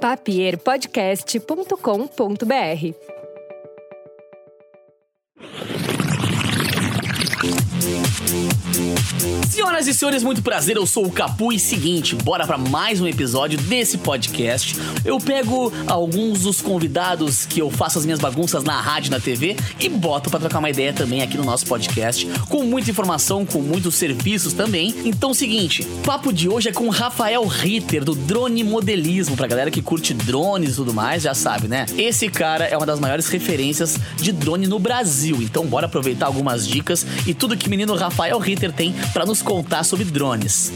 papierpodcast.com.br Senhoras e senhores, muito prazer, eu sou o Capu e seguinte, bora para mais um episódio desse podcast. Eu pego alguns dos convidados que eu faço as minhas bagunças na rádio, na TV e boto para trocar uma ideia também aqui no nosso podcast, com muita informação, com muitos serviços também. Então, seguinte, papo de hoje é com o Rafael Ritter do Drone Modelismo, pra galera que curte drones e tudo mais, já sabe, né? Esse cara é uma das maiores referências de drone no Brasil. Então, bora aproveitar algumas dicas e tudo que o menino Rafael Ritter tem para nos contar sobre drones.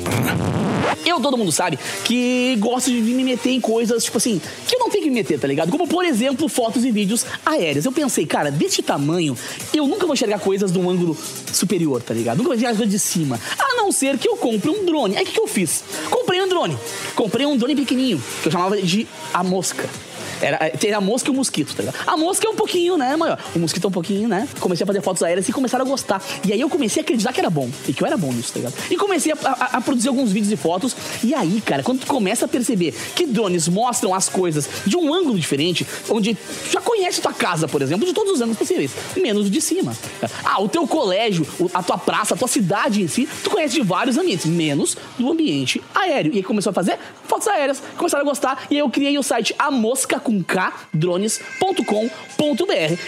Eu, todo mundo sabe, que gosto de me meter em coisas, tipo assim, que eu não tenho que me meter, tá ligado? Como, por exemplo, fotos e vídeos aéreos. Eu pensei, cara, desse tamanho, eu nunca vou enxergar coisas de um ângulo superior, tá ligado? Nunca vou enxergar coisas de cima. A não ser que eu compre um drone. Aí o que, que eu fiz? Comprei um drone. Comprei um drone pequenininho, que eu chamava de a mosca. Era, era a mosca e o mosquito, tá ligado? A mosca é um pouquinho, né, maior? O mosquito é um pouquinho, né? Comecei a fazer fotos aéreas e começaram a gostar. E aí eu comecei a acreditar que era bom. E que eu era bom nisso, tá ligado? E comecei a, a, a produzir alguns vídeos e fotos. E aí, cara, quando tu começa a perceber que drones mostram as coisas de um ângulo diferente, onde tu já conhece tua casa, por exemplo, de todos os ângulos possíveis, menos o de cima. Ah, o teu colégio, a tua praça, a tua cidade em si, tu conhece de vários ambientes, menos do ambiente aéreo. E aí começou a fazer fotos aéreas, começaram a gostar. E aí eu criei o site A Mosca com K drones.com.br.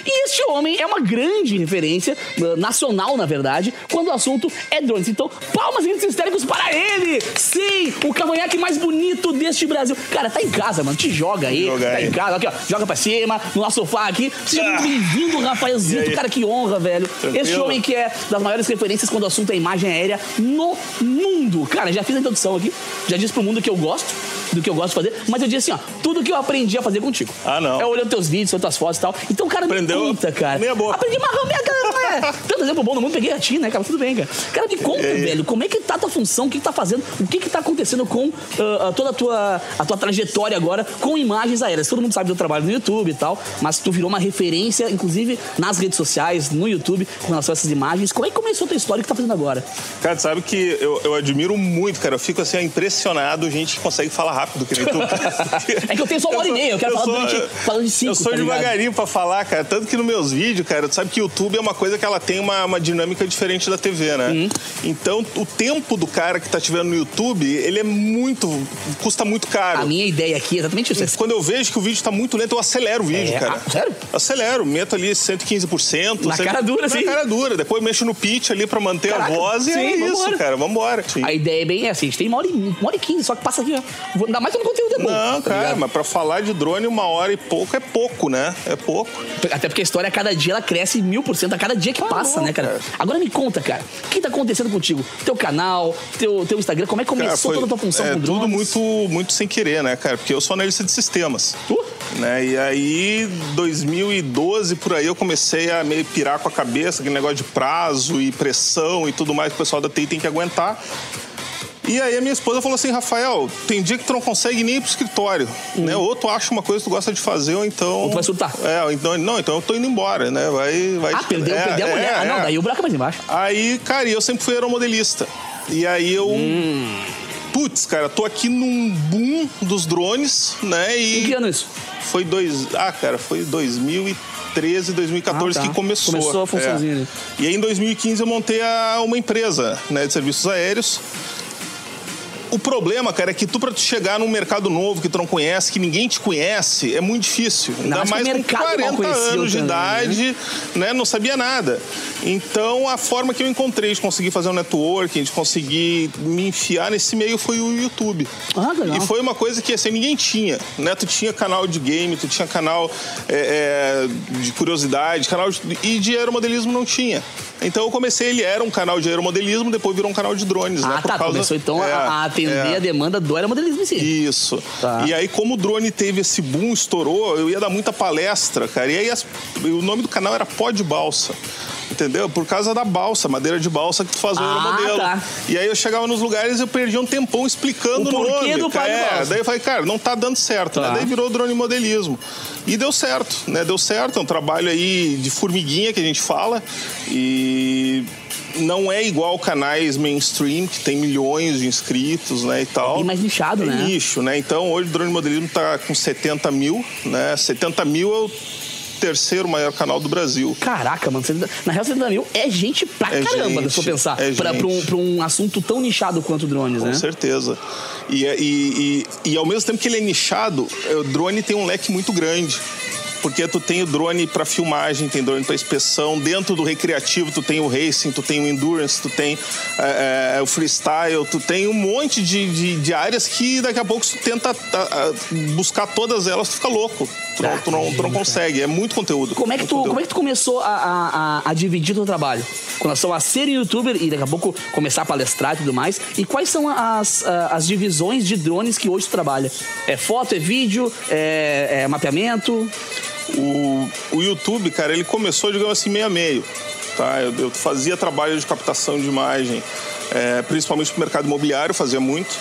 E este homem é uma grande referência uh, nacional, na verdade, quando o assunto é drones. Então, palmas e histéricos para ele! Sim, o cavanhaque mais bonito deste Brasil. Cara, tá em casa, mano. Te joga aí. Joga tá aí. em casa, aqui, ó. Joga pra cima, no nosso sofá aqui. Seja Ah. bem-vindo, Rafaelzito. aí? Cara, que honra, velho. Tranquilo? Este homem que é das maiores referências quando o assunto é imagem aérea no mundo. Cara, já fiz a introdução aqui. Já disse pro mundo que eu gosto, do que eu gosto de fazer. Mas eu disse assim, ó. Tudo que eu aprendi a fazer contigo. Ah, não. É olhando teus vídeos, outras fotos e tal. Então, cara, Aprendeu me conta, cara. meia boca. Aprendi marrão meia cara, é? Tanto exemplo bom no mundo, peguei a ti, né, cara? Tudo bem, cara. Cara, me conta, aí? velho, como é que tá a tua função, o que que tá fazendo, o que que tá acontecendo com ah, toda a tua, a tua trajetória agora com imagens aéreas. Todo mundo sabe do trabalho no YouTube e tal, mas tu virou uma referência, inclusive, nas redes sociais, no YouTube, com relação a essas imagens. Como é que começou a tua história? O que tá fazendo agora? Cara, sabe que eu, eu admiro muito, cara. Eu fico assim, impressionado, gente que consegue falar rápido que nem tu. É que eu tenho só uma hora e meia, eu quero falar sou- durante- falando de cinco, Eu sou tá devagarinho pra falar, cara. Tanto que nos meus vídeos, cara, tu sabe que o YouTube é uma coisa que ela tem uma, uma dinâmica diferente da TV, né? Uhum. Então, o tempo do cara que tá te vendo no YouTube, ele é muito. custa muito caro. A minha ideia aqui é exatamente isso. Quando eu vejo que o vídeo tá muito lento, eu acelero o vídeo, É, cara. ah, sério? Acelero, meto ali 115%. Na cara dura, na sim. Na cara dura. Depois mexo no pitch ali pra manter Caraca, a voz e sim, é isso, vambora. cara. Vambora. Sim. A ideia é bem essa, a gente tem uma hora e, uma hora e quinze, só que passa aqui, ó. Vou- Ainda mais quando o conteúdo é bom. Não, tá cara, ligado? mas pra falar de drone uma hora e pouco é pouco, né? É pouco. Até porque a história, a cada dia, ela cresce mil por cento a cada dia que passa, bom, né, cara? cara. Agora me conta, cara, o que tá acontecendo contigo? Teu canal, teu, teu Instagram, como é que começou Cara, foi- toda a tua função é com drones? tudo muito, muito sem querer, né, cara? Porque eu sou analista de sistemas. Uh! Né? E aí, 2012, por aí, eu comecei a meio pirar com a cabeça, aquele negócio de prazo e pressão e tudo mais que o pessoal da TI tem que aguentar. E aí a minha esposa falou assim, Rafael, tem dia que tu não consegue nem ir pro escritório, né? Ou tu acha uma coisa que tu gosta de fazer, ou então... Hum. Ou tu vai surtar. É, então, não, então eu tô indo embora, né? Vai, vai Ah, perdeu, é, perdeu a é, mulher. ah, não, é. daí o buraco é mais embaixo. Aí, cara, e eu sempre fui aeromodelista. E aí eu. Hum. Putz, cara, tô aqui num boom dos drones, né? Em que E ano isso? foi dois. Ah, cara, foi 2013, 2014 Ah, tá. que começou. Começou a funçãozinha É. E aí em 2015 eu montei a- uma empresa né, de serviços aéreos. O problema, cara, é que tu pra tu chegar num mercado novo que tu não conhece, que ninguém te conhece, é muito difícil. Ainda mais com mercado mal 40 conhecia anos de também, idade, né? Não sabia nada. Então, a forma que eu encontrei de conseguir fazer um networking, de conseguir me enfiar nesse meio foi o YouTube. Ah, legal. E foi uma coisa que assim, ninguém tinha, né? Tu tinha canal de game, tu tinha canal é, é, de curiosidade, canal de, e de aeromodelismo não tinha. Então eu comecei, ele era um canal de aeromodelismo, depois virou um canal de drones, né? Ah, Por tá. causa- Começou então a- É, a atender é. a demanda do aeromodelismo em si. Isso. Tá. E aí, como o drone teve esse boom, estourou, eu ia dar muita palestra, cara. E aí, as- o nome do canal era Pó de Balsa. Entendeu? Por causa da balsa, madeira de balsa que tu faz o Ah, aeromodelo. tá. E aí eu chegava nos lugares e eu perdia um tempão explicando O o nome. do de é, balsa. Daí eu falei, cara, não tá dando certo, Tá. né? Daí virou drone modelismo. E deu certo, né? Deu certo, é um trabalho aí de formiguinha que a gente fala. E não é igual canais mainstream, que tem milhões de inscritos, né, e tal. É bem mais nichado, é né? nicho, né? Então, hoje o Drone Modelismo tá com 70 mil, né? 70 mil é o terceiro maior canal do Brasil. Caraca, mano. 70 Na real, 70 mil é gente pra É caramba, gente, se eu pensar. é pra, pra um, pra um assunto tão nichado quanto drones, Com né? certeza. E, e, e, e ao mesmo tempo que ele é nichado, é, o drone tem um leque muito grande. Porque tu tem o drone para filmagem, tem drone para inspeção. Dentro do recreativo, tu tem o racing, tu tem o endurance, tu tem é, o freestyle, tu tem um monte de, de, de áreas que daqui a pouco tu tenta a, a, buscar todas elas, tu fica louco. Tu não, tu não, tu não consegue. É muito conteúdo. Como é que tu, conteúdo. como é que tu começou a, a, a- dividir teu trabalho? Com relação a ser youtuber e daqui a pouco começar a palestrar e tudo mais. E quais são as, a- as divisões de drones que hoje tu trabalha? É foto, é vídeo, é, é mapeamento? O, o YouTube, cara, ele começou, digamos assim, meio a meio. Tá? Eu, eu fazia trabalho de captação de imagem, é, principalmente pro mercado imobiliário, fazia muito.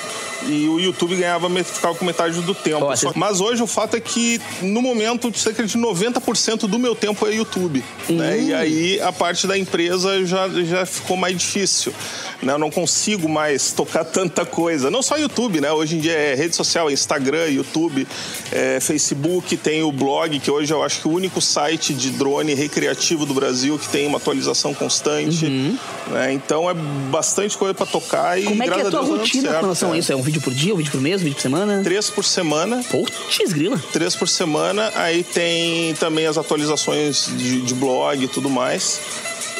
E o YouTube ganhava, ficava com metade do tempo. Você- mas hoje o fato é que, no momento, cerca de 90% do meu tempo é YouTube. Né? E aí a parte da empresa já, já ficou mais difícil. Né? Eu não consigo mais tocar tanta coisa. Não só YouTube, né? Hoje em dia é rede social, é Instagram, YouTube, é Facebook, tem o blog, que hoje eu acho que é o único site de drone recreativo do Brasil que tem uma atualização constante. Né? Então é bastante coisa para tocar e Como é que é a tua dando rotina com relação a cara. isso? É um vídeo por dia, um vídeo por mês, um vídeo por semana? Três por semana Putz, grila. três por semana. Aí tem também as atualizações de, de blog e tudo mais.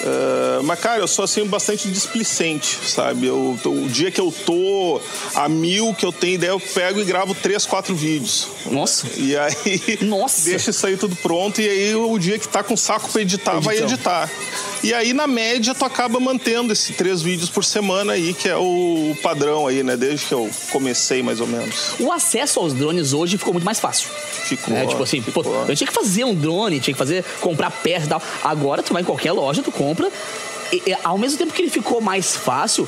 Ah, mas, cara, eu sou assim bastante displicente, sabe? Eu, o dia que eu tô a mil, que eu tenho ideia, eu pego e gravo três, quatro vídeos. Nossa. E aí Nossa. deixa isso aí tudo pronto. E aí o dia que tá com saco pra editar, vai editar. E aí, na média, tu acaba mantendo esses três vídeos por semana aí, que é o padrão aí, né? Desde que eu comecei, mais ou menos. O acesso aos drones hoje ficou muito mais fácil. Ficou. É, tipo assim, pô, ficou. eu tinha que fazer um drone, tinha que fazer, comprar peça e tal. Agora tu vai em qualquer loja, tu compra. E, e, ao mesmo tempo que ele ficou mais fácil,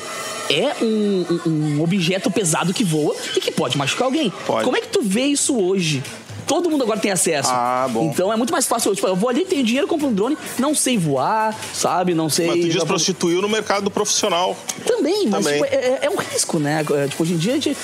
é um, um- um objeto pesado que voa e que pode machucar alguém. Pode. Como é que tu vê isso hoje? Todo mundo agora tem acesso. Ah, bom. Então é muito mais fácil. Tipo, eu vou ali, tenho dinheiro, compro um drone, não sei voar, sabe? Não sei. Mas tu dá pra- desprostituiu no mercado profissional. também, mas Também. tipo, é, é um risco, né? É, Tipo, hoje em dia a gente,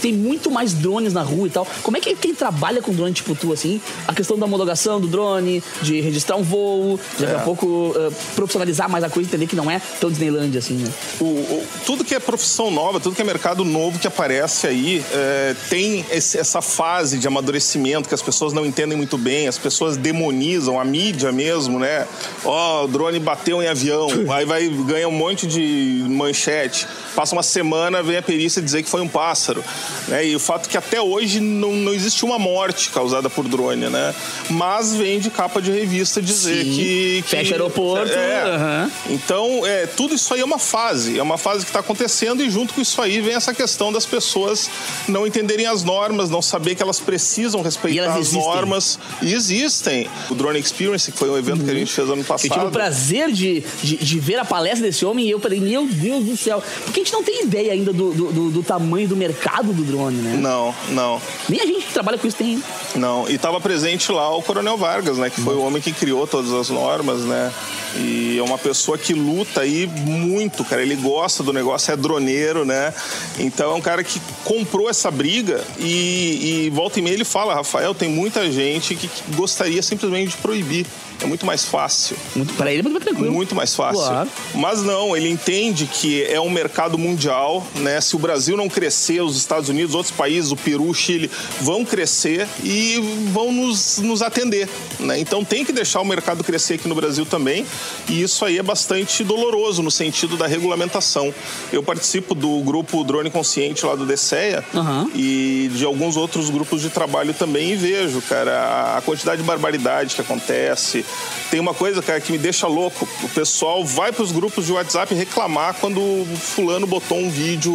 tem muito mais drones na rua e tal. Como é que quem trabalha com drone tipo tu, assim, a questão da homologação do drone, de registrar um voo, de daqui a É. pouco eh, profissionalizar mais a coisa, entender que não é tão Disneyland assim, né? O- o- tudo que é profissão nova, tudo que é mercado novo que aparece aí, é, tem esse- essa fase de amadurecimento que as pessoas não entendem muito bem, as pessoas demonizam, a mídia mesmo, né? Ó, o drone bateu em avião, aí vai ganha um monte de manchete. Passa uma semana, vem a perícia dizer que foi um pássaro. Né? E o fato é que até hoje não, não existe uma morte causada por drone, né? Mas vem de capa de revista dizer Sim. que, que. Fecha aeroporto, É. aham. Então, é, tudo isso aí é uma fase, é uma fase que está acontecendo e junto com isso aí vem essa questão das pessoas não entenderem as normas, não saber que elas precisam E respeitar as normas. E existem. O Drone Experience, que foi um evento que a gente fez ano Eu passado. tive o prazer de, de, de ver a palestra desse homem e eu falei, meu Deus do céu. Porque a gente não tem ideia ainda do, do, do- do tamanho do mercado do drone, né? Não, não, Nem a gente que trabalha com isso tem. não. E estava presente lá o Coronel Vargas, né? Que foi o homem que criou todas as normas, né? E é uma pessoa que luta aí muito, cara. Ele gosta do negócio, é droneiro, né? Então é um cara que comprou essa briga e, e volta e meia ele fala, Rafael, tem muita gente que, gostaria simplesmente de proibir. É muito mais fácil. Muito, pra ele é muito mais tranquilo. Muito mais fácil. Claro. Mas não, ele entende que é um mercado mundial, né? Se o Brasil não crescer, os Estados Unidos, outros países, o Peru, o Chile, vão crescer e vão nos, nos atender, né? Então tem que deixar o mercado crescer aqui no Brasil também. E isso aí é bastante doloroso no sentido da regulamentação. Eu participo do grupo Drone Consciente lá do DCEA Aham. e de alguns outros grupos de trabalho também e vejo, cara, a quantidade de barbaridade que acontece. Tem uma coisa, cara, que me deixa louco. O pessoal vai para os grupos de WhatsApp reclamar quando fulano botou um vídeo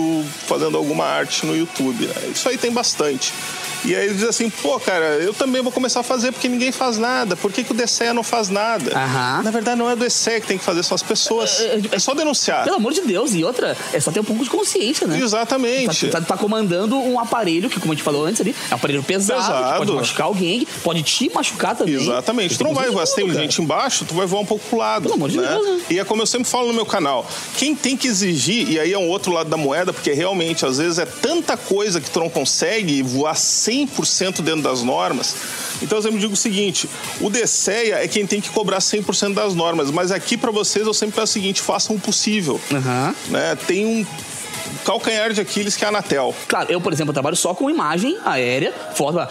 fazendo alguma arte no YouTube. né? Isso aí tem bastante. E aí ele diz assim, pô, cara, eu também vou começar a fazer porque ninguém faz nada. Por que, que o DCE não faz nada? Aham. Na verdade, não é o DCE que tem que fazer, são as pessoas. É, é, É só denunciar. Pelo amor de Deus. E outra, é só ter um pouco de consciência, né? Exatamente. Tá, tá, tá comandando um aparelho que, como a gente falou antes ali, é um aparelho pesado, Pesado. pode machucar alguém, pode te machucar também. Exatamente. Tu não vai, você inteligente embaixo, tu vai voar um pouco pro lado. Pelo amor de né? Deus, né? E é como eu sempre falo no meu canal, quem tem que exigir, e aí é um outro lado da moeda, porque realmente às vezes é tanta coisa que tu não consegue voar 100% dentro das normas. Então eu sempre digo o seguinte: o DCEA é quem tem que cobrar 100% das normas, mas aqui para vocês eu sempre peço o seguinte: façam o possível. Aham. Né? Tem um calcanhar de Aquiles que é a Anatel. Claro, eu, por exemplo, trabalho só com imagem aérea, foto.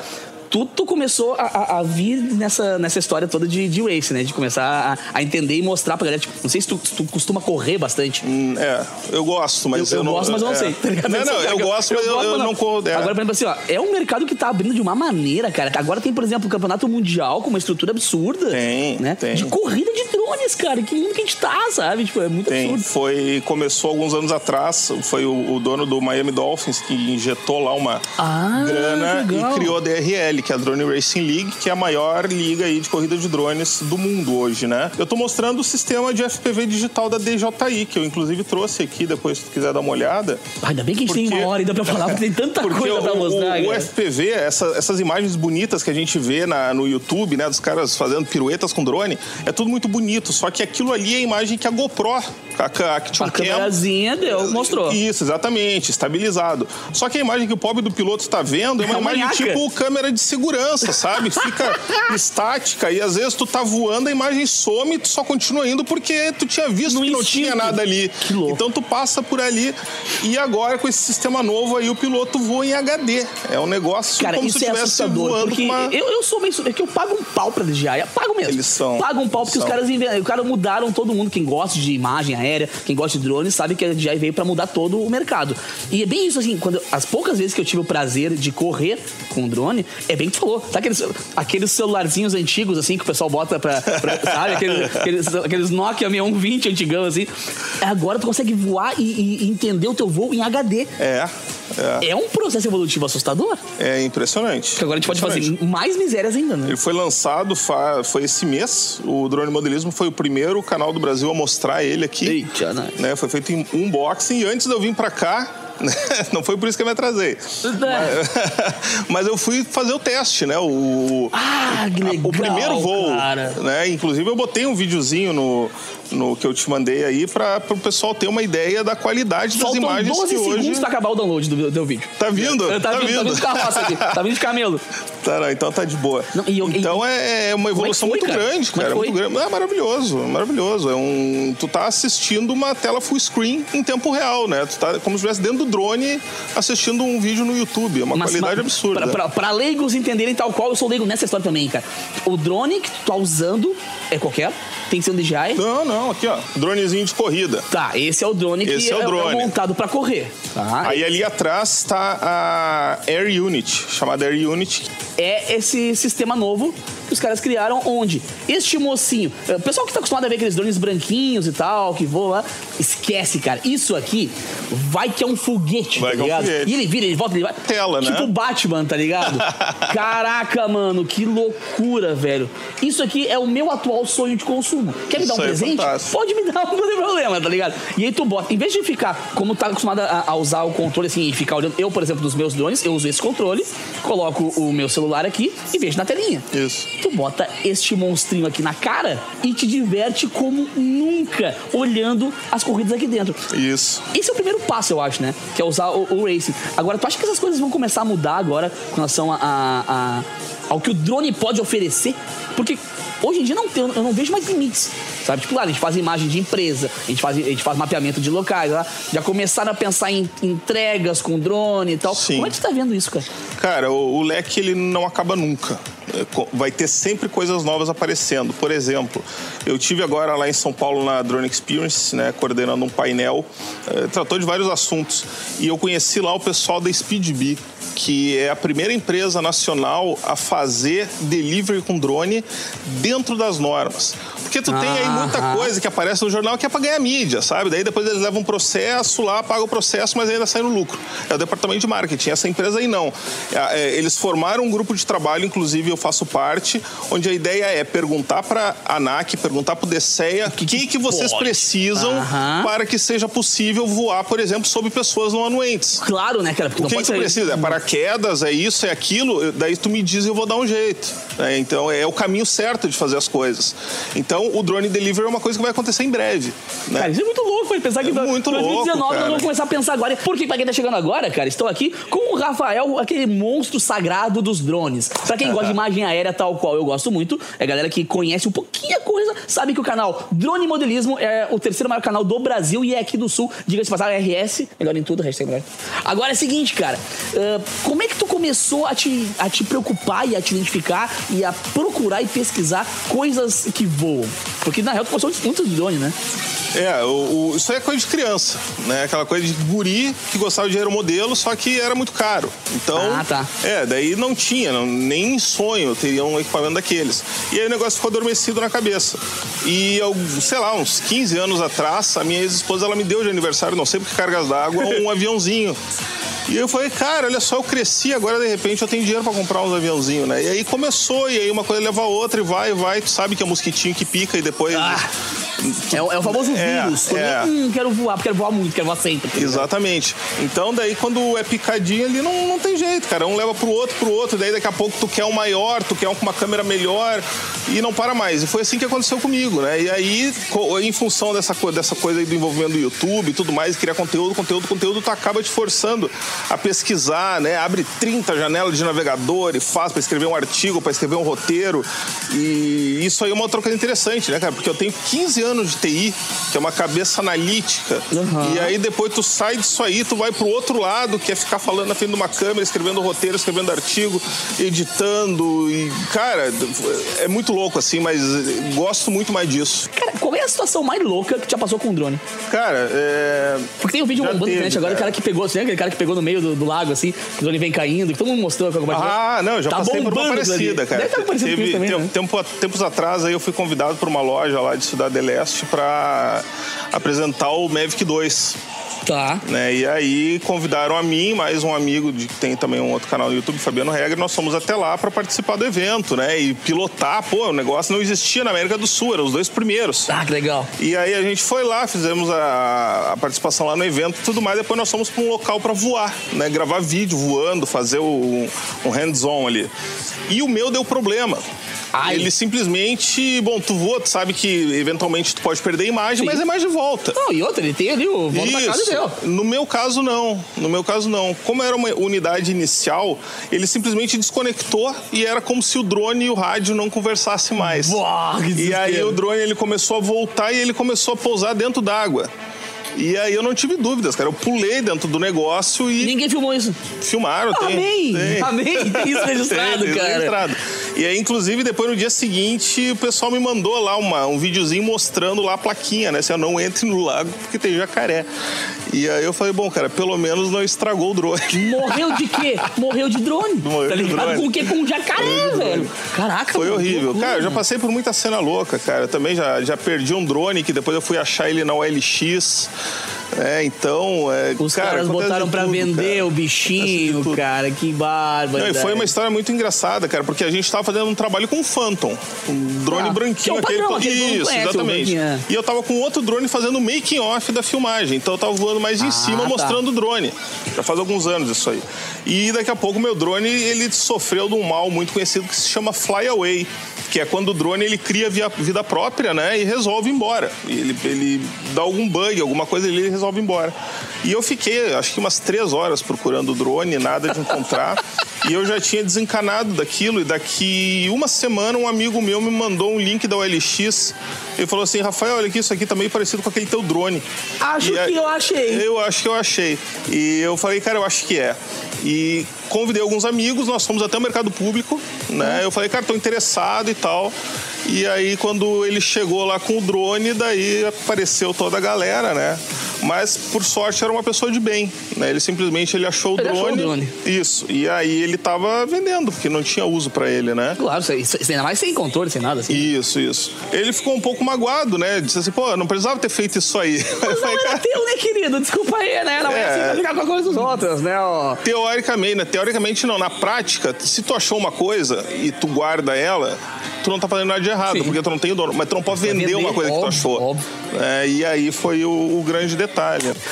Tu, tu começou a, a- a vir nessa, nessa história toda de, de race, né? De começar a, a entender e mostrar pra galera. Tipo, não sei se tu, tu costuma correr bastante. Hum, É, eu gosto, mas eu, eu, não. gosto, mas eu não é. sei. tá ligado? Não, não, eu gosto, mas eu, gosto, eu mas não corro. é. Agora, por exemplo, assim, ó, é um mercado que tá abrindo de uma maneira, cara. Agora tem, por exemplo, o campeonato mundial com uma estrutura absurda. Tem, né? tem. De corrida de drones, cara. Que mundo que a gente tá, sabe? Tipo, é muito Tem, absurdo. foi, começou alguns anos atrás, foi o, o dono do Miami Dolphins que injetou lá uma Ah, grana legal. e criou a DRL, que é a Drone Racing League, que é a maior liga aí de corrida de drones do mundo hoje, né? Eu tô mostrando o sistema de FPV digital da DJI, que eu inclusive trouxe aqui, depois se tu quiser dar uma olhada. Ah, ainda bem que a gente tem Porque- uma hora ainda pra falar, porque tem tanta coisa o, pra mostrar, o, o. FPV, essa- essas imagens bonitas que a gente vê na- no YouTube, né, dos caras fazendo piruetas com drone, é tudo muito bonito. Só que aquilo ali é a imagem que a GoPro, a, a Action A Cam, câmerazinha deu, mostrou. Isso, exatamente, estabilizado. Só que a imagem que o pobre do piloto está vendo é uma É uma imagem tipo câmera de segurança, sabe? Fica estática e às vezes tu tá voando, a imagem some e tu só continua indo porque tu tinha visto No que não instinto. tinha nada ali. Que louco. Então tu passa por ali e agora com esse sistema novo aí o piloto voa em HD. É um negócio Cara, como isso se é estivesse assustador, voando porque uma... eu, eu sou meio... É que eu pago um pau pra DJI, eu pago mesmo. Eles são. Pago um pau porque São. os caras inventam. Os caras mudaram todo mundo, quem gosta de imagem aérea, quem gosta de drones, sabe que a DJI veio pra mudar todo o mercado. E é bem isso, assim, quando as poucas vezes que eu tive o prazer de correr com drone, é bem que falou. Sabe aqueles, aqueles celularzinhos antigos, assim, que o pessoal bota pra... pra- sabe? Aqueles, aqueles, aqueles Nokia 6120 antigão, assim. Agora tu consegue voar e, e entender o teu voo em HD. É, é, É um processo evolutivo assustador. é impressionante. Que agora a gente pode fazer mais misérias ainda, né? Ele foi lançado, foi esse mês. O Drone Modelismo foi o primeiro canal do Brasil a mostrar ele aqui. Eita, né? né? Foi feito em unboxing e antes de eu vir pra cá, não foi por isso que eu me atrasei. Mas, mas eu fui fazer o teste, né? O, Ah, legal, o primeiro voo, cara. né? Inclusive eu botei um videozinho no, no que eu te mandei aí para o pessoal ter uma ideia da qualidade das Faltam imagens 12 que segundos hoje pra acabar o download do, do vídeo. tá vindo, Tá, tá, vindo, tá vindo de carroça aqui. Tá vindo de camelo. Tá, não, então tá de boa. Não, eu- então e- é, é uma é evolução foi, muito cara? grande, é cara. que muito grande. É maravilhoso, maravilhoso. É um, tu tá assistindo uma tela full screen em tempo real, né? Tu tá como se estivesse dentro do drone assistindo um vídeo no YouTube. É uma Mas- qualidade mas absurda. Pra, pra- pra leigos entenderem tal qual, eu sou leigo nessa história também, cara. O drone que tu tá usando é qualquer? Tem que ser um DJI? Não, não, aqui ó, dronezinho de corrida. Tá, esse é o drone Esse que é o drone. montado pra correr. Tá? Aí ali atrás está a Air Unit, chamada Air Unit. é esse sistema novo os caras criaram, onde este mocinho, eh, o pessoal que tá acostumado a ver aqueles drones branquinhos e tal, que voa lá, esquece, cara. Isso aqui vai que é um foguete, Vai tá que é um ligado? foguete. E ele vira, ele volta, ele vai. Tela, né? Tipo Batman, tá ligado? Caraca, mano, que loucura, velho. Isso aqui é o meu atual sonho de consumo. Quer me dar um Isso é presente? fantástico. Pode me dar, não tem problema, tá ligado? E aí tu bota, em vez de ficar, como tá acostumado a, a usar o controle assim e ficar olhando, eu, por exemplo, nos meus drones, eu uso esse controle, coloco o meu celular aqui e vejo na telinha. Isso. Tu bota este monstrinho aqui na cara e te diverte como nunca olhando as corridas aqui dentro. Isso. Esse é o primeiro passo, eu acho, né? Que é usar o, o racing. Agora, tu acha que essas coisas vão começar a mudar agora com relação a, a- a- ao que o drone pode oferecer? Porque hoje em dia não tem, eu não vejo mais limites. Sabe? Tipo, lá, a gente faz imagem de empresa, a gente faz, a gente faz mapeamento de locais, lá. já começaram a pensar em entregas com drone e tal. Sim. Como é que você tá vendo isso, cara? Cara, o, o leque ele não acaba nunca. É, Vai ter sempre coisas novas aparecendo. Por exemplo, eu tive agora lá em São Paulo na Drone Experience, né, coordenando um painel, eh, tratou de vários assuntos. E eu conheci lá o pessoal da Speedbee, que é a primeira empresa nacional a fazer delivery com drone dentro das normas. Porque tu tem aí muita Aham. coisa que aparece no jornal que é pra ganhar mídia, sabe? Daí depois eles levam um processo lá, pagam o processo, mas ainda sai no lucro. É o departamento de marketing. Essa empresa aí não. É, é, eles formaram um grupo de trabalho, inclusive eu faço parte, onde a ideia é perguntar pra ANAC, perguntar pro DCEA o que, que, vocês pode? precisam Aham. para que seja possível voar, por exemplo, sobre pessoas não anuentes. Claro, né, cara? Porque O que, que tu precisa? É paraquedas, é isso, é aquilo? Daí tu me diz e eu vou dar dar um jeito. Né? Então é o caminho certo de fazer as coisas. Então o drone delivery é uma coisa que vai acontecer em breve. Né? Cara, isso é muito louco, foi pensar que É muito 2019 louco, nós cara. vamos começar a pensar agora. Porque pra quem tá chegando agora, cara, estou aqui com o Rafael, aquele monstro sagrado dos drones. Pra quem gosta de imagem aérea tal qual eu gosto muito, é galera que conhece um pouquinho a coisa, sabe que o canal Drone Modelismo é o terceiro maior canal do Brasil e é aqui do Sul. Diga-se passar RS, melhor em tudo, hashtag melhor. Agora é o seguinte, cara, ah, como é que tu começou a te, a te preocupar e a te identificar e a procurar e pesquisar coisas que voam? Porque na real tu passou muito de drone, né? É, o, o- isso aí é coisa de criança, né? Aquela coisa de guri que gostava de aeromodelo, só que era muito caro. Então, Ah, tá. é, daí não tinha, não- nem em sonho teria um equipamento daqueles. E aí o negócio ficou adormecido na cabeça. E, eu, sei lá, uns 15 anos atrás, a minha ex-esposa, ela me deu de aniversário, não sei por que cargas d'água, um aviãozinho. E eu falei, cara, olha só, eu cresci, agora de repente eu tenho dinheiro pra comprar uns aviãozinhos, né? E aí começou, e aí uma coisa leva a outra, e vai, e vai. Tu sabe que é mosquitinho que pica e depois... Ah, É, o- é o famoso É, vírus. Quando, é. Hum, quero voar, quero voar muito, quero voar sempre. Exatamente. Então, daí, quando é picadinho ali, não, não tem jeito, cara. Um leva pro outro, pro outro. Daí, daqui a pouco, tu quer um maior, tu quer um com uma câmera melhor e não para mais. E foi assim que aconteceu comigo, né? E aí, em função dessa, dessa coisa aí do envolvimento do YouTube e tudo mais, criar conteúdo, conteúdo, conteúdo, tu acaba te forçando a pesquisar, né? Abre 30 janelas de navegador e faz para escrever um artigo, para escrever um roteiro. E isso aí é uma outra coisa interessante, né, cara? Porque eu tenho 15 anos de TI, que é uma cabeça analítica. Uhum. E aí depois tu sai disso aí, tu vai pro outro lado, que é ficar falando na frente de uma câmera, escrevendo roteiro, escrevendo artigo, editando. E, cara, é muito louco assim, mas gosto muito mais disso. Cara, qual é a situação mais louca que já passou com um drone? Cara, é. Porque tem um vídeo bombando na internet agora, o cara. cara que pegou, assim, aquele cara que pegou no meio do, do lago, assim, que o drone vem caindo, que todo mundo mostrou. que eu compartilhei. Ah, não, já Tá passei por uma ali. parecida, cara. Deve estar parecido com Teve- também, né? tempo- tempos atrás aí eu fui convidado por uma loja lá de Cidade del Este para apresentar o Mavic 2. Tá. né? E aí convidaram a mim, mais um amigo de que tem também um outro canal no YouTube, Fabiano Regra, nós fomos até lá para participar do evento, né? E pilotar, pô, o negócio não existia na América do Sul, eram os dois primeiros. Ah, que legal. E aí a gente foi lá, fizemos a, a participação lá no evento e tudo mais. Depois nós fomos para um local para voar, né? Gravar vídeo voando, fazer o- um hands-on ali. E o meu deu problema. Ai. Ele simplesmente, bom, tu voa, tu sabe que eventualmente tu pode perder a imagem, Sim. mas é mais de volta. Não, e outra, ele tem ali o volta pra casa e Isso. deu. No meu caso, não. No meu caso, não. Como era uma unidade inicial, ele simplesmente desconectou e era como se o drone e o rádio não conversassem mais. Uau, e aí o drone ele começou a voltar e ele começou a pousar dentro d'água. E aí eu não tive dúvidas, cara. Eu pulei dentro do negócio e Ninguém filmou isso. filmaram. Tem, Amém! tem. Amém! Tem isso registrado, Tem, cara. registrado. E aí, inclusive, depois no dia seguinte, o pessoal me mandou lá uma, um videozinho mostrando lá a plaquinha, né? Se eu não entre no lago porque tem jacaré. E aí eu falei, bom, cara, pelo menos não estragou o drone. Morreu de quê? Morreu de drone. Morreu tá ligado? drone. Com o quê? Com um jacaré, velho. Caraca, Foi mano, horrível. Cara, eu já passei por muita cena louca, cara. Eu também já, já perdi um drone que depois eu fui achar ele na OLX. É, então. É, Os cara, caras botaram tudo, vender cara. o bichinho, cara. Que bárbaro. Não, e foi uma história muito engraçada, cara, porque a gente tava fazendo um trabalho com o Phantom, um drone Ah, branquinho. que é o padrão, aquele Isso, conhece, exatamente. branquinho, é. E eu tava com outro drone fazendo o making off da filmagem, então eu tava voando mais em Ah, cima, tá. mostrando o drone. Já faz alguns anos isso aí. E daqui a pouco meu drone, ele sofreu de um mal muito conhecido que se chama fly away. Que é quando o drone ele cria via- vida própria, né? E resolve ir embora. Ele, ele dá algum bug, alguma coisa ele resolve ir embora. E eu fiquei, acho que umas três horas procurando o drone, nada de encontrar. e eu já tinha desencanado daquilo. E daqui uma semana, um amigo meu me mandou um link da OLX. Ele falou assim: Rafael, olha aqui, isso aqui tá meio parecido com aquele teu drone. Acho E que eu achei. Eu acho que eu achei. E eu falei, cara, eu acho que é. E convidei alguns amigos, nós fomos até o mercado público, né? Eu falei, cara, tô interessado e tal. E aí, quando ele chegou lá com o drone, daí apareceu toda a galera, né? Mas, por sorte, era uma pessoa de bem, né? Ele simplesmente ele achou o Ele achou o drone. Isso. E aí ele tava vendendo, porque não tinha uso pra ele, né? Claro, isso, ainda mais sem controle, sem nada assim. Isso, isso. Ele ficou um pouco magoado, né? Disse assim, pô, não precisava ter feito isso aí. Mas não era "Cara, teu, né, querido? Desculpa aí, né? Não é, É. assim pra ficar com a coisa dos outros, né? Ó. Teoricamente, né? Teoricamente não. Na prática, se tu achou uma coisa e tu guarda ela, tu não tá fazendo nada de errado, Sim. porque tu não tem o dono. Mas tu não pode vender, vender, uma coisa que tu óbvio, achou. óbvio. É, e aí foi o, o grande detalhe.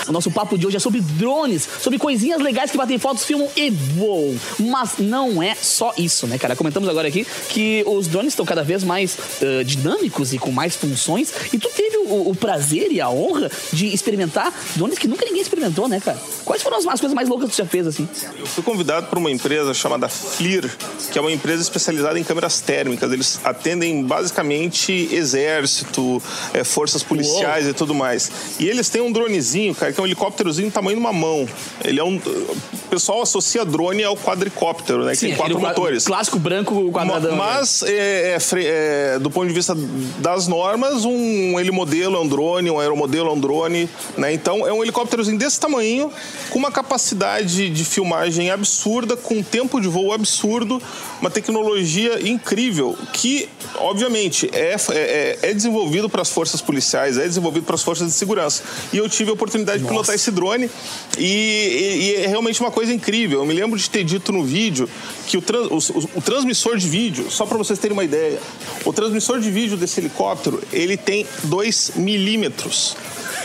O nosso papo de hoje é sobre drones, sobre coisinhas legais que batem fotos, filmam e voam. Mas não é só isso, né, cara? Comentamos agora aqui que os drones estão cada vez mais uh, dinâmicos e com mais funções. E tu teve o, o, prazer e a honra de experimentar drones que nunca ninguém experimentou, né, cara? Quais foram as, as coisas mais loucas que tu já fez, assim? Eu fui convidado por uma empresa chamada FLIR, que é uma empresa especializada em câmeras térmicas. Eles atendem basicamente exército, é, forças policiais Uou. e tudo mais. E eles têm um dronezinho, cara, que é um helicópterozinho do tamanho de uma mão. Ele é um. O pessoal associa drone ao quadricóptero, né? Que Sim, tem quatro motores. Clássico branco quadradão. Né? Mas, é, é, é, do ponto de vista das normas, um helimodelo é um drone, um aeromodelo é um drone, né? Então, é um helicópterozinho desse tamanho, com uma capacidade de filmagem absurda, com um tempo de voo absurdo, uma tecnologia incrível, que, obviamente, é, é, é desenvolvido para as forças policiais, é desenvolvido para as forças de segurança. E eu tive a oportunidade Nossa. de pilotar esse drone e, e, e, é realmente uma coisa incrível. Eu me lembro de ter dito no vídeo que o, trans, o, o transmissor de vídeo, só para vocês terem uma ideia, o transmissor de vídeo desse helicóptero, ele tem 2 milímetros.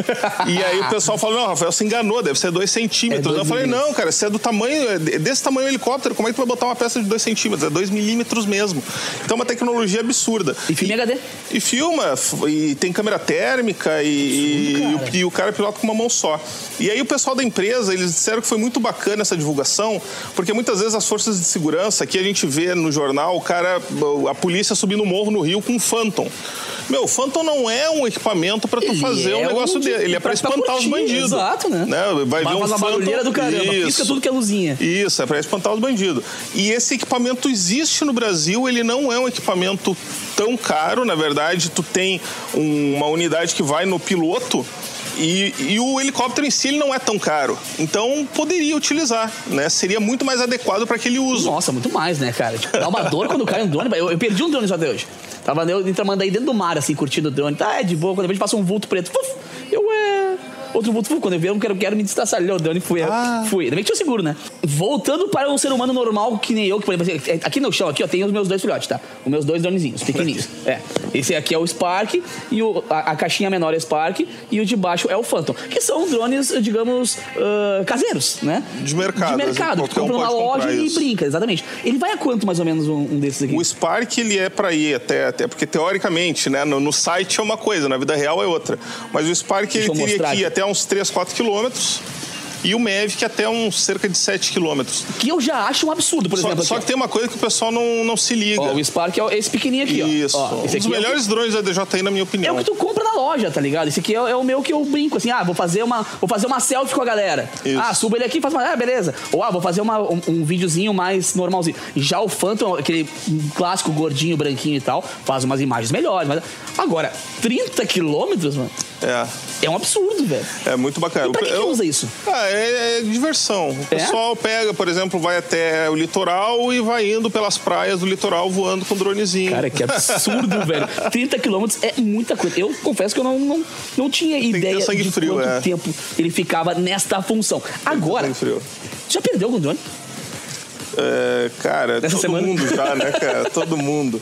e aí o pessoal falou, não, Rafael, se enganou, deve ser 2 centímetros. É dois eu falei, não, cara, se é do tamanho, é desse tamanho o helicóptero, como é que tu vai botar uma peça de 2 centímetros? É 2 milímetros mesmo. Então é uma tecnologia absurda. E filma e, HD? E filma, e tem câmera térmica e, Absurdo, e, e, o, cara pilota com uma mão só. E aí o pessoal da empresa, eles disseram que foi muito bacana essa divulgação, porque muitas vezes as forças de segurança, aqui a gente vê no jornal, o cara, a polícia subindo o morro no Rio com um Phantom. Meu, o Phantom não é um equipamento para tu ele fazer é um negócio um dele. Ele é para espantar os bandidos. Exato, né? né? Vai ver um Phantom... barulheira do caramba. Isso. Pisca tudo que é luzinha. Isso, é para espantar os bandidos. E esse equipamento existe no Brasil. Ele não é um equipamento tão caro. Na verdade, tu tem uma unidade que vai no piloto e, e, o helicóptero em si ele não é tão caro. Então poderia utilizar, né? Seria muito mais adequado para aquele uso. Nossa, muito mais, né, cara? Tipo, dá uma dor quando cai um drone. Eu, eu perdi um drone só até hoje. Tava eu aí dentro do mar, assim, curtindo o drone. Tá, é de boa. Quando a gente passa um vulto preto, puf, eu é outro vulto. Quando eu vi, eu quero, quero me distanciar. dando e fui. Ah. Fui. Ainda bem que tinha seguro, né? Voltando para um ser humano normal, que nem eu, que, por exemplo, assim, aqui no chão, aqui, ó, tem os meus dois filhotes, tá? Os meus dois dronezinhos, pequenininhos. É. Esse aqui é o Spark, e o, a, a, caixinha menor é o Spark, e o de baixo é o Phantom. Que são drones, digamos, uh, caseiros, né? De mercado. De mercado. Que tu compra na loja e isso. brinca, exatamente. Ele vai a quanto, mais ou menos, um, um desses aqui? O Spark, ele é para ir até, até, porque teoricamente, né, no, no, site é uma coisa, na vida real é outra. Mas o Spark, Deixa ele teria que ir até uns 3, 4 quilômetros e o Mavic até uns cerca de 7 quilômetros. Que eu já acho um absurdo, por só, exemplo. Só aqui, que tem uma coisa que o pessoal não, não se liga. Ó, o Spark é esse pequenininho aqui, Isso. ó. Isso. Um dos melhores é drones da DJI, na minha opinião. É o que tu compra na loja, tá ligado? Esse aqui é, é, o meu que eu brinco, assim, ah, vou fazer uma, vou fazer uma selfie com a galera. Isso. Ah, subo ele aqui e faço uma, ah, beleza. Ou, ah, vou fazer uma, um, um videozinho mais normalzinho. Já o Phantom, aquele clássico gordinho, branquinho e tal, faz umas imagens melhores. Mas... Agora, 30 quilômetros, mano? É. É um absurdo, velho. É muito bacana. E pra que, que usa isso? Ah, é, é diversão. O é? pessoal pega, por exemplo, vai até o litoral e vai indo pelas praias do litoral voando com dronezinho. Cara, que absurdo, velho. 30 quilômetros é muita coisa. Eu confesso que eu não, não, não tinha Tem ideia de frio, quanto é. tempo ele ficava nesta função. Agora, já perdeu algum drone? É, cara, Nessa todo semana? mundo já, né, cara? todo mundo.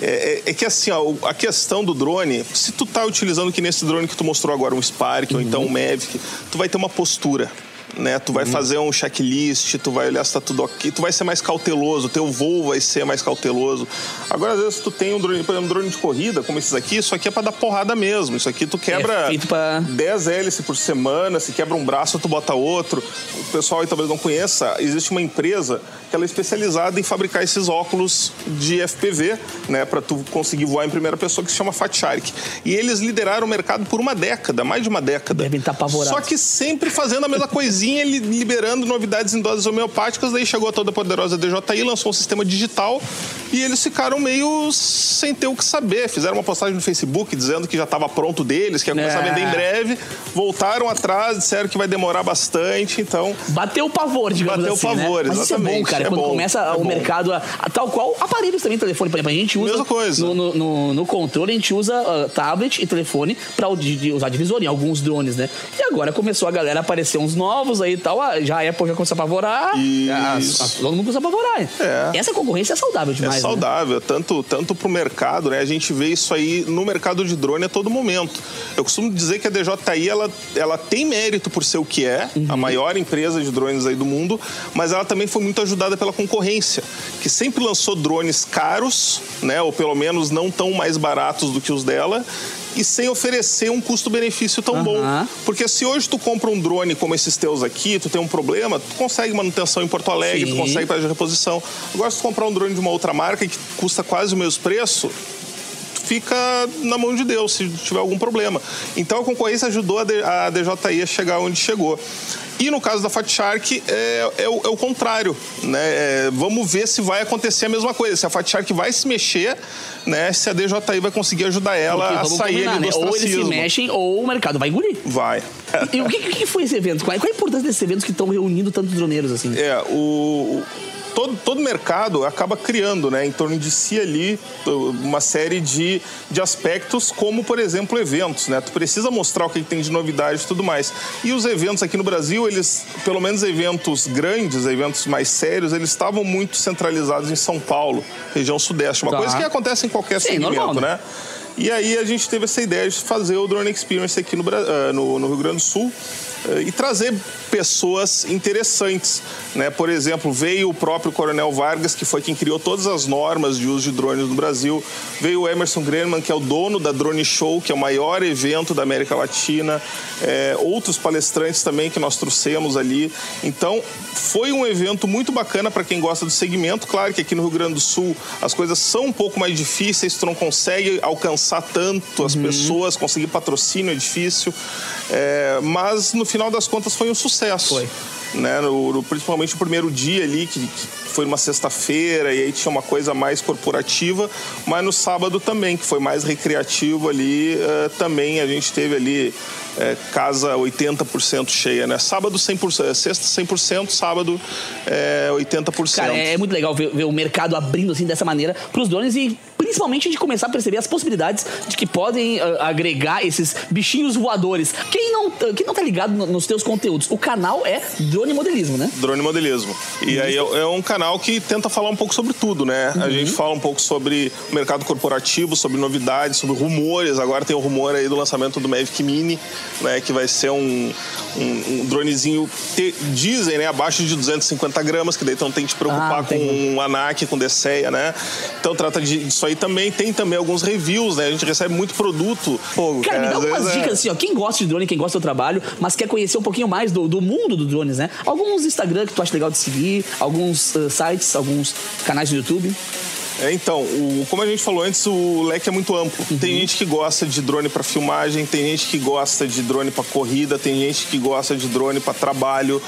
É, é, é, que assim, ó, a questão do drone, se tu tá utilizando que nesse drone que tu mostrou agora, um Spark uhum. ou então um Mavic, tu vai ter uma postura né? Tu vai uhum. fazer um checklist, tu vai olhar se tá tudo ok, tu vai ser mais cauteloso, teu voo vai ser mais cauteloso. Agora, às vezes, tu tem um drone, por exemplo, um drone de corrida, como esses aqui, isso aqui é pra dar porrada mesmo. Isso aqui tu quebra é pra... 10 hélices por semana, se quebra um braço, tu bota outro. O pessoal aí talvez não conheça, existe uma empresa que ela é especializada em fabricar esses óculos de FPV, né? Pra tu conseguir voar em primeira pessoa, que se chama Fat Shark. E eles lideraram o mercado por uma década, mais de uma década. Devem estar tá apavorados. Só que sempre fazendo a mesma coisinha liberando novidades em doses homeopáticas, daí chegou a toda poderosa DJI, lançou um sistema digital e eles ficaram meio sem ter o que saber. Fizeram uma postagem no Facebook dizendo que já estava pronto deles, que ia começar é. a vender em é. breve. Voltaram atrás, disseram que vai demorar bastante, então... Bateu o pavor, digamos Bateu assim, o né? pavor, né? Mas exatamente. Isso é bom, cara, é quando bom, começa é o bom. mercado, a, a, tal qual aparelhos também, telefone, por exemplo, a gente usa... Mesma coisa. No, no, no, no controle, a gente usa uh, tablet e telefone para usar divisor em alguns drones, né? E agora começou a galera a aparecer uns novos aí e tal, a- já a Apple já começou a apavorar, Isso. a, a, todo mundo começou a apavorar. É. Essa concorrência é saudável demais. é né? saudável, tanto, tanto pro mercado, né? A gente vê isso aí no mercado de drone a todo momento. Eu costumo dizer que a DJI, ela, ela tem mérito por ser o que é, Uhum. a maior empresa de drones aí do mundo, mas ela também foi muito ajudada pela concorrência, que sempre lançou drones caros, né? Ou pelo menos não tão mais baratos do que os dela, e sem oferecer um custo-benefício tão bom. Aham. Porque se hoje tu compra um drone como esses teus aqui, tu tem um problema, tu consegue manutenção em Porto Alegre, Sim. tu consegue fazer reposição. Agora, se tu comprar um drone de uma outra marca que custa quase o mesmo preço, fica na mão de Deus se tiver algum problema. Então a concorrência ajudou a DJI a chegar onde chegou. E no caso da Fat Shark é, é o, é o contrário, né? É, vamos ver se vai acontecer a mesma coisa, se a Fat Shark vai se mexer, né? Se a DJI vai conseguir ajudar ela Porque a sair combinar, ali do né? Ou eles se mexem ou o mercado vai engolir. Vai. E o que, que foi esse evento? Qual é qual é a importância desses eventos que estão reunindo tantos droneiros assim? É, o, o- todo, todo mercado acaba criando, né, em torno de si ali, uma série de, de aspectos, como, por exemplo, eventos, né? Tu precisa mostrar o que tem de novidade e tudo mais. E os eventos aqui no Brasil, eles, pelo menos eventos grandes, eventos mais sérios, eles estavam muito centralizados em São Paulo, região sudeste. Uma Tá. coisa que acontece em qualquer Sim, segmento, normal, né? né? E aí a gente teve essa ideia de fazer o Drone Experience aqui no, ah, no- no Rio Grande do Sul eh, e trazer pessoas interessantes. Né? Por exemplo, veio o próprio Coronel Vargas, que foi quem criou todas as normas de uso de drones no Brasil. Veio o Emerson Grenman, que é o dono da Drone Show, que é o maior evento da América Latina. Eh, outros palestrantes também que nós trouxemos ali. Então, foi um evento muito bacana para quem gosta do segmento. Claro que aqui no Rio Grande do Sul as coisas são um pouco mais difíceis, tu não consegue alcançar tanto as pessoas, conseguir patrocínio é difícil. É, mas no final das contas foi um sucesso. Foi. Né, no, no- principalmente o primeiro dia ali, que, que foi numa sexta-feira, e aí tinha uma coisa mais corporativa, mas no sábado também, que foi mais recreativo ali, eh, também a gente teve ali eh, casa 80% cheia, né? Sábado 100%, sexta 100%, sábado eh, 80%. Cara, é muito legal ver, ver o mercado abrindo assim dessa maneira pros drones e principalmente de começar a perceber as possibilidades de que podem ah, agregar esses bichinhos voadores. Quem não, quem não tá ligado no- nos teus conteúdos, o canal é Drone Modelismo, né? Drone Modelismo. E aí é, é um canal que tenta falar um pouco sobre tudo, né? A gente fala um pouco sobre o mercado corporativo, sobre novidades, sobre rumores. Agora tem o rumor aí do lançamento do Mavic Mini, né? Que vai ser um, um, um dronezinho, te- dizem, né? Abaixo de 250 gramas, que daí tu não tem que te preocupar Ah, com um ANAC, com DCEA, né? Então trata de- disso aí também. Tem também alguns reviews, né? A gente recebe muito produto. Pô, Cara, me dá às algumas é- dicas assim, ó. Quem gosta de drone, quem gosta do trabalho, mas quer conhecer um pouquinho mais do, do mundo do drones, né? Alguns Instagram que tu acha legal de seguir, alguns ah, sites, alguns canais do YouTube. É, então, o- como a gente falou antes, o leque é muito amplo. Uhum. Tem gente que gosta de drone para filmagem, tem gente que gosta de drone para corrida, tem gente que gosta de drone para trabalho.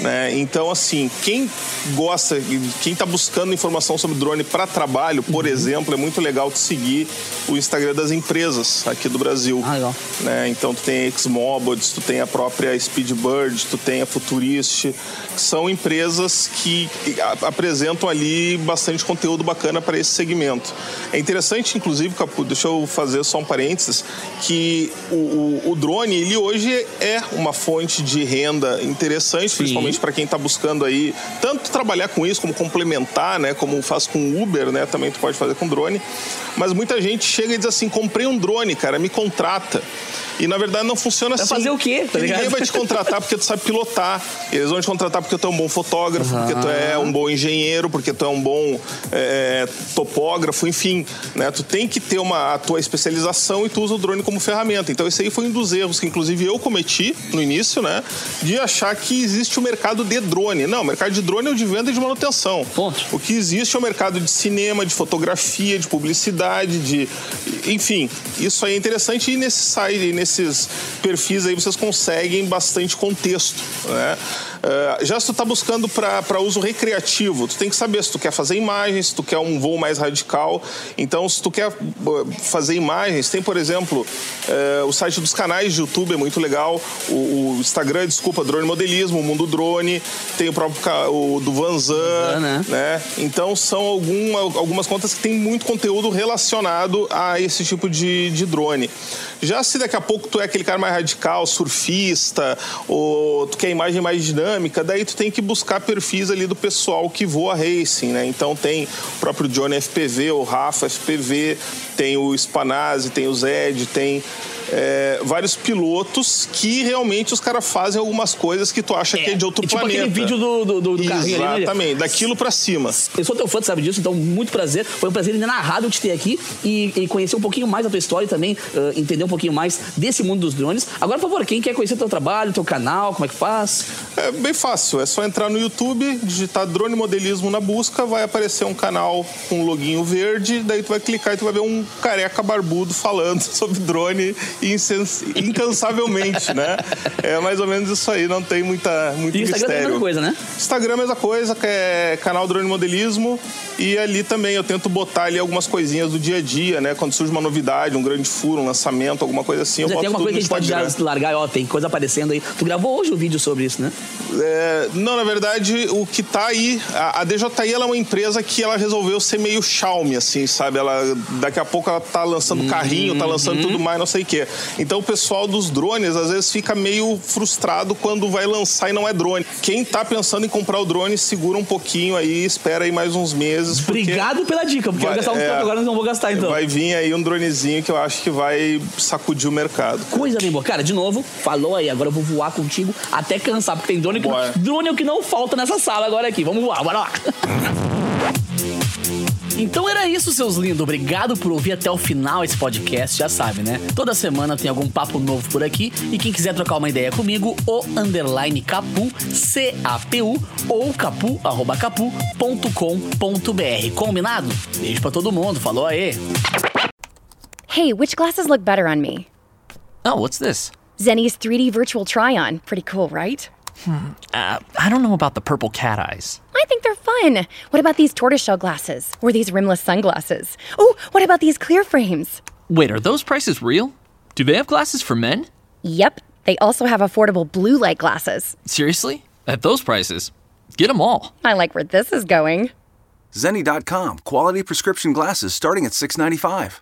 Né? Então, assim, quem gosta, quem está buscando informação sobre drone para trabalho, por Uhum. exemplo, é muito legal tu seguir o Instagram das empresas aqui do Brasil. Ah, legal. né? Então tu tem a Xmobiles, tu tem a própria Speedbird, tu tem a Futurist, que são empresas que apresentam ali bastante conteúdo bacana para esse segmento. É interessante, inclusive, Capu, deixa eu fazer só um parênteses, que o, o- o drone, ele hoje é uma fonte de renda interessante, principalmente para quem está buscando aí tanto trabalhar com isso, como complementar, né? Como faz com Uber, né? Também tu pode fazer com drone. Mas muita gente chega e diz assim, comprei um drone, cara, me contrata. E na verdade não funciona Vai assim. fazer o quê, tá ninguém vai te contratar porque tu sabe pilotar. Eles vão te contratar porque tu é um bom fotógrafo, porque tu é um bom engenheiro, porque tu é um bom é, topógrafo, enfim. Né? Tu tem que ter uma, a tua especialização e tu usa o drone como ferramenta. Então esse aí foi um dos erros que inclusive eu cometi no início, né? De achar que existe o mercado de drone. Não, o mercado de drone é o de venda e de manutenção. Ponto. O que existe é o mercado de cinema, de fotografia, de publicidade, de. Enfim, isso aí é interessante e nesse site, nesses perfis aí vocês conseguem bastante contexto. Né? Uh, já se tu tá buscando para uso recreativo, tu tem que saber se tu quer fazer imagens, se tu quer um voo mais radical. Então, se tu quer fazer imagens, tem, por exemplo, uh, o site dos canais de YouTube é muito legal, o, o Instagram, desculpa, Drone Modelismo, o Mundo Drone, tem o próprio o do Vanzan, né? né? Então, são alguma, algumas contas que tem muito conteúdo relacionado a esse tipo de, de drone. Já se daqui a pouco tu é aquele cara mais radical, surfista, ou tu quer imagem mais dinâmica, daí tu tem que buscar perfis ali do pessoal que voa racing, né? Então tem o próprio Johnny FPV, o Rafa FPV, tem o Spanazzi, tem o Zed, tem é, vários pilotos que realmente os caras fazem algumas coisas que tu acha é, que é de outro tipo planeta. aquele vídeo do, do, do carrinho ali. Né? Exatamente, daquilo pra cima. Eu sou teu fã, tu sabe disso, então muito prazer. Foi um prazer narrado te ter aqui e, e, conhecer um pouquinho mais da tua história e também uh, entender um pouquinho mais desse mundo dos drones. Agora, por favor, quem quer conhecer teu trabalho, teu canal, como é que faz? É bem fácil, é só entrar no YouTube, digitar drone modelismo na busca, vai aparecer um canal com um loginho verde, daí tu vai clicar e tu vai ver um careca barbudo falando sobre drone incansavelmente, né? É mais ou menos isso aí, não tem muita, muito e Instagram mistério. é a mesma coisa, né? Instagram é a mesma coisa, que é canal Drone Modelismo. E ali também eu tento botar ali algumas coisinhas do dia a dia, né? Quando surge uma novidade, um grande furo, um lançamento, alguma coisa assim, eu boto tem alguma coisa que a gente pode já largar, ó, tem coisa aparecendo aí. Tu gravou hoje o um vídeo sobre isso, né? É, não, na verdade, o que tá aí, a, a DJI ela é uma empresa que ela resolveu ser meio Xiaomi, assim, sabe? Ela, daqui a pouco ela tá lançando carrinho, tá lançando uhum. tudo mais, não sei o quê. Então o pessoal dos drones às vezes fica meio frustrado quando vai lançar e não é drone. Quem tá pensando em comprar o drone, segura um pouquinho aí, espera aí mais uns meses. Obrigado pela dica, porque vai, eu gastar um é, tempo agora, não vou gastar então. Vai vir aí um dronezinho que eu acho que vai sacudir o mercado. Coisa bem boa. Cara, de novo, falou aí, agora eu vou voar contigo até cansar, porque tem drone que, drone é o que não falta nessa sala agora aqui. Vamos voar, bora lá. Então era isso, seus lindos. Obrigado por ouvir até o final esse podcast, já sabe, né? Toda semana tem algum papo novo por aqui. E quem quiser trocar uma ideia comigo, o underline capu, C-A-P-U, ou capu, arroba capu.com.br. Combinado? Beijo pra todo mundo. Falou aí. Hey, which glasses look better on me? Oh, what's this? Zenny's 3D virtual try-on. Pretty cool, right? Hmm. Uh, I don't know about the purple cat eyes. I think they're fun. What about these tortoiseshell glasses? Or these rimless sunglasses? Oh, what about these clear frames? Wait, are those prices real? Do they have glasses for men? Yep. They also have affordable blue light glasses. Seriously? At those prices? Get them all. I like where this is going. Zenni.com. Quality prescription glasses starting at $6.95.